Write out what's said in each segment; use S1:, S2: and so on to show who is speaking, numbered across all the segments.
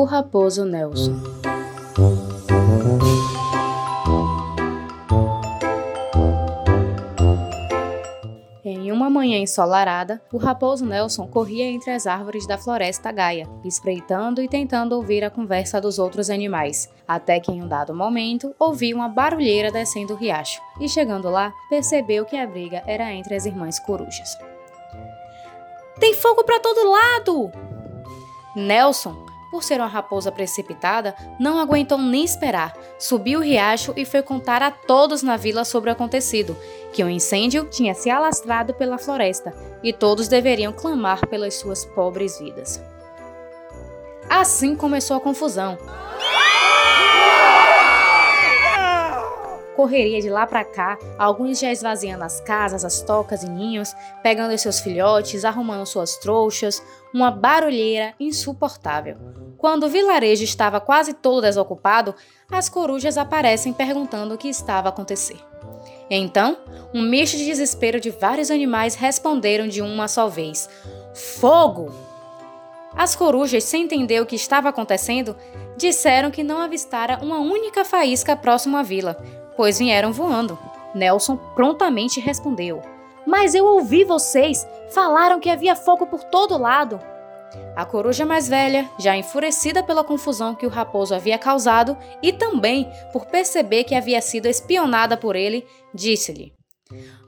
S1: O Raposo Nelson. Em uma manhã ensolarada, o raposo Nelson corria entre as árvores da floresta Gaia, espreitando e tentando ouvir a conversa dos outros animais, até que em um dado momento ouviu uma barulheira descendo o riacho, e chegando lá, percebeu que a briga era entre as irmãs corujas. Tem fogo para todo lado! Nelson, por ser uma raposa precipitada, não aguentou nem esperar. Subiu o riacho e foi contar a todos na vila sobre o acontecido, que o um incêndio tinha se alastrado pela floresta e todos deveriam clamar pelas suas pobres vidas. Assim começou a confusão. Correria de lá para cá, alguns já esvaziando as casas, as tocas e ninhos, pegando seus filhotes, arrumando suas trouxas, uma barulheira insuportável. Quando o vilarejo estava quase todo desocupado, as corujas aparecem perguntando o que estava a acontecer. Então, um misto de desespero de vários animais responderam de uma só vez: Fogo! As corujas, sem entender o que estava acontecendo, disseram que não avistara uma única faísca próximo à vila, pois vieram voando. Nelson prontamente respondeu: Mas eu ouvi vocês! Falaram que havia fogo por todo lado! A coruja mais velha, já enfurecida pela confusão que o raposo havia causado e também por perceber que havia sido espionada por ele, disse-lhe: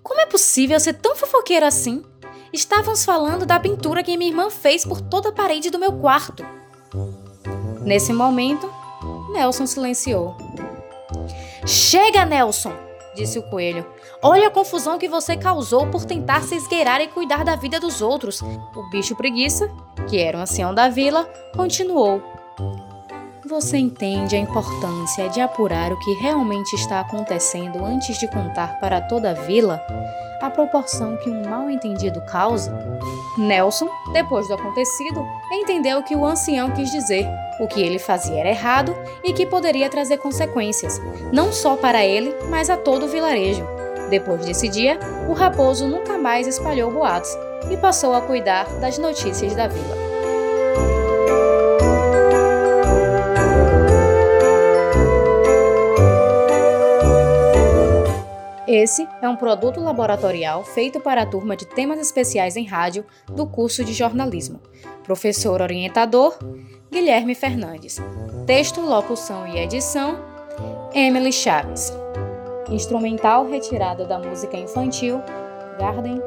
S1: Como é possível ser tão fofoqueira assim? Estávamos falando da pintura que minha irmã fez por toda a parede do meu quarto. Nesse momento, Nelson silenciou. Chega, Nelson! disse o coelho. Olha a confusão que você causou por tentar se esgueirar e cuidar da vida dos outros. O bicho preguiça, que era um ancião da vila, continuou. Você entende a importância de apurar o que realmente está acontecendo antes de contar para toda a vila a proporção que um mal-entendido causa? Nelson, depois do acontecido, entendeu que o ancião quis dizer o que ele fazia era errado e que poderia trazer consequências, não só para ele, mas a todo o vilarejo. Depois desse dia, o raposo nunca mais espalhou boatos e passou a cuidar das notícias da vila. Esse é um produto laboratorial feito para a turma de temas especiais em rádio do curso de jornalismo. Professor orientador Guilherme Fernandes. Texto, locução e edição Emily Chaves. Instrumental retirado da música infantil Garden